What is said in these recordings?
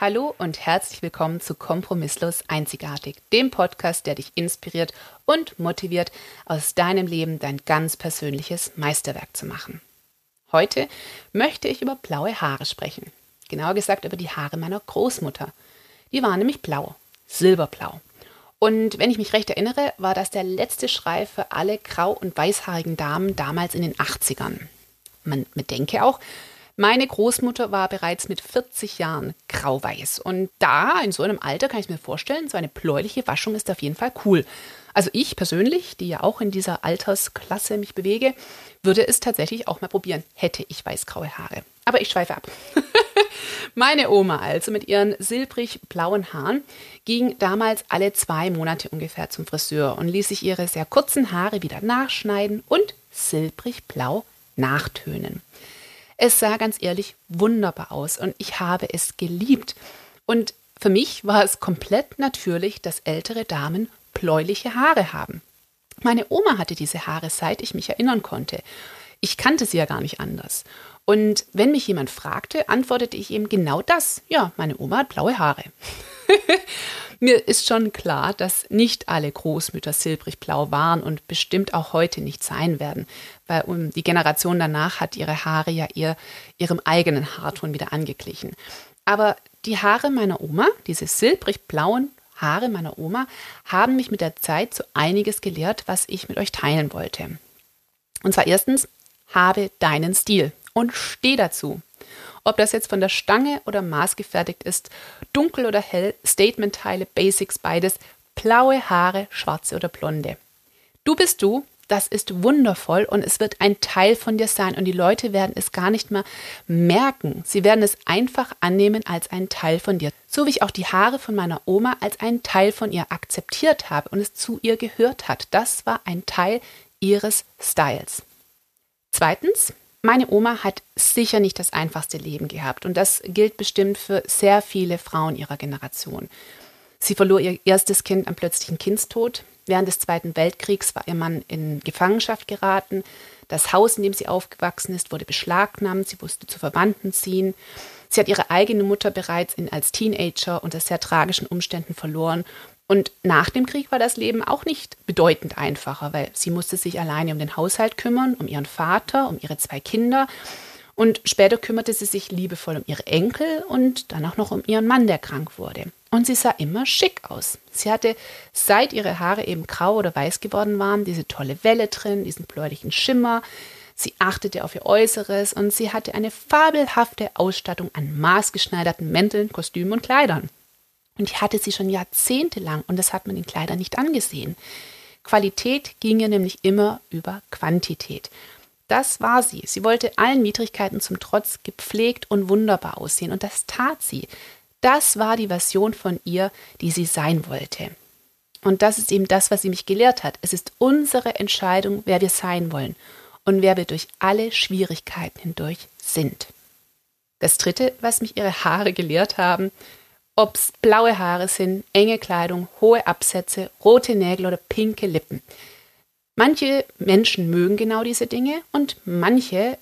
Hallo und herzlich willkommen zu Kompromisslos Einzigartig, dem Podcast, der dich inspiriert und motiviert, aus deinem Leben dein ganz persönliches Meisterwerk zu machen. Heute möchte ich über blaue Haare sprechen. Genauer gesagt über die Haare meiner Großmutter. Die waren nämlich blau, silberblau. Und wenn ich mich recht erinnere, war das der letzte Schrei für alle grau- und weißhaarigen Damen damals in den 80ern. Man bedenke auch, meine Großmutter war bereits mit 40 Jahren grauweiß. Und da, in so einem Alter, kann ich mir vorstellen, so eine bläuliche Waschung ist auf jeden Fall cool. Also ich persönlich, die ja auch in dieser Altersklasse mich bewege, würde es tatsächlich auch mal probieren, hätte ich weißgraue Haare. Aber ich schweife ab. Meine Oma also mit ihren silbrig blauen Haaren ging damals alle zwei Monate ungefähr zum Friseur und ließ sich ihre sehr kurzen Haare wieder nachschneiden und silbrig blau nachtönen. Es sah ganz ehrlich wunderbar aus und ich habe es geliebt. Und für mich war es komplett natürlich, dass ältere Damen bläuliche Haare haben. Meine Oma hatte diese Haare, seit ich mich erinnern konnte. Ich kannte sie ja gar nicht anders. Und wenn mich jemand fragte, antwortete ich ihm genau das. Ja, meine Oma hat blaue Haare. Mir ist schon klar, dass nicht alle Großmütter silbrig blau waren und bestimmt auch heute nicht sein werden, weil um, die Generation danach hat ihre Haare ja eher ihrem eigenen Haarton wieder angeglichen. Aber die Haare meiner Oma, diese silbrig blauen Haare meiner Oma, haben mich mit der Zeit so einiges gelehrt, was ich mit euch teilen wollte. Und zwar erstens, habe deinen Stil und steh dazu. Ob das jetzt von der Stange oder maßgefertigt ist, dunkel oder hell, Statementteile, Basics, beides, blaue Haare, schwarze oder blonde. Du bist du, das ist wundervoll und es wird ein Teil von dir sein und die Leute werden es gar nicht mehr merken. Sie werden es einfach annehmen als ein Teil von dir. So wie ich auch die Haare von meiner Oma als einen Teil von ihr akzeptiert habe und es zu ihr gehört hat. Das war ein Teil ihres Styles. Zweitens, meine Oma hat sicher nicht das einfachste Leben gehabt und das gilt bestimmt für sehr viele Frauen ihrer Generation. Sie verlor ihr erstes Kind am plötzlichen Kindstod. Während des Zweiten Weltkriegs war ihr Mann in Gefangenschaft geraten. Das Haus, in dem sie aufgewachsen ist, wurde beschlagnahmt. Sie musste zu Verwandten ziehen. Sie hat ihre eigene Mutter bereits in, als Teenager unter sehr tragischen Umständen verloren und nach dem Krieg war das Leben auch nicht bedeutend einfacher, weil sie musste sich alleine um den Haushalt kümmern, um ihren Vater, um ihre zwei Kinder. Und später kümmerte sie sich liebevoll um ihre Enkel und dann auch noch um ihren Mann, der krank wurde. Und sie sah immer schick aus. Sie hatte, seit ihre Haare eben grau oder weiß geworden waren, diese tolle Welle drin, diesen bläulichen Schimmer. Sie achtete auf ihr Äußeres und sie hatte eine fabelhafte Ausstattung an maßgeschneiderten Mänteln, Kostümen und Kleidern. Und die hatte sie schon jahrzehntelang und das hat man den Kleidern nicht angesehen. Qualität ging ihr nämlich immer über Quantität. Das war sie. Sie wollte allen Widrigkeiten zum Trotz gepflegt und wunderbar aussehen und das tat sie. Das war die Version von ihr, die sie sein wollte. Und das ist eben das, was sie mich gelehrt hat. Es ist unsere Entscheidung, wer wir sein wollen und wer wir durch alle Schwierigkeiten hindurch sind. Das Dritte, was mich ihre Haare gelehrt haben, ob es blaue Haare sind, enge Kleidung, hohe Absätze, rote Nägel oder pinke Lippen. Manche Menschen mögen genau diese Dinge und manche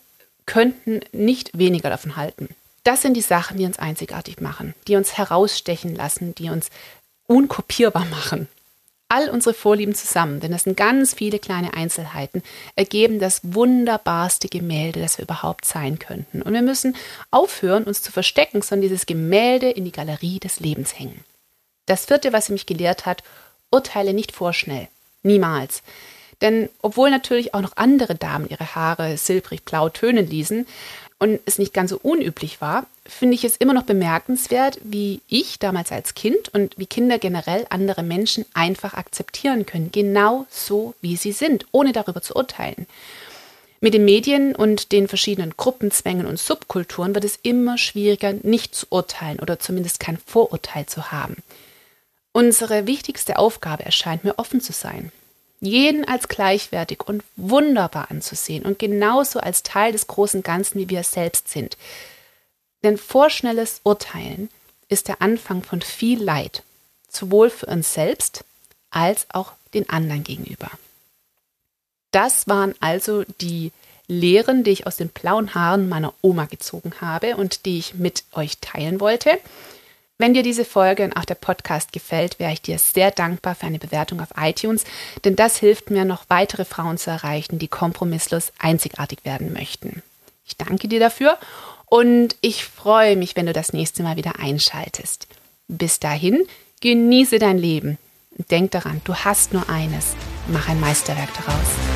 könnten nicht weniger davon halten. Das sind die Sachen, die uns einzigartig machen, die uns herausstechen lassen, die uns unkopierbar machen all unsere Vorlieben zusammen, denn das sind ganz viele kleine Einzelheiten, ergeben das wunderbarste Gemälde, das wir überhaupt sein könnten. Und wir müssen aufhören, uns zu verstecken, sondern dieses Gemälde in die Galerie des Lebens hängen. Das vierte, was sie mich gelehrt hat, urteile nicht vorschnell. Niemals. Denn obwohl natürlich auch noch andere Damen ihre Haare silbrig blau tönen ließen, und es nicht ganz so unüblich war, finde ich es immer noch bemerkenswert, wie ich damals als Kind und wie Kinder generell andere Menschen einfach akzeptieren können, genau so wie sie sind, ohne darüber zu urteilen. Mit den Medien und den verschiedenen Gruppenzwängen und Subkulturen wird es immer schwieriger, nicht zu urteilen oder zumindest kein Vorurteil zu haben. Unsere wichtigste Aufgabe erscheint mir offen zu sein jeden als gleichwertig und wunderbar anzusehen und genauso als Teil des großen Ganzen, wie wir es selbst sind. Denn vorschnelles Urteilen ist der Anfang von viel Leid, sowohl für uns selbst als auch den anderen gegenüber. Das waren also die Lehren, die ich aus den blauen Haaren meiner Oma gezogen habe und die ich mit euch teilen wollte. Wenn dir diese Folge und auch der Podcast gefällt, wäre ich dir sehr dankbar für eine Bewertung auf iTunes, denn das hilft mir, noch weitere Frauen zu erreichen, die kompromisslos einzigartig werden möchten. Ich danke dir dafür und ich freue mich, wenn du das nächste Mal wieder einschaltest. Bis dahin, genieße dein Leben. Denk daran, du hast nur eines. Mach ein Meisterwerk daraus.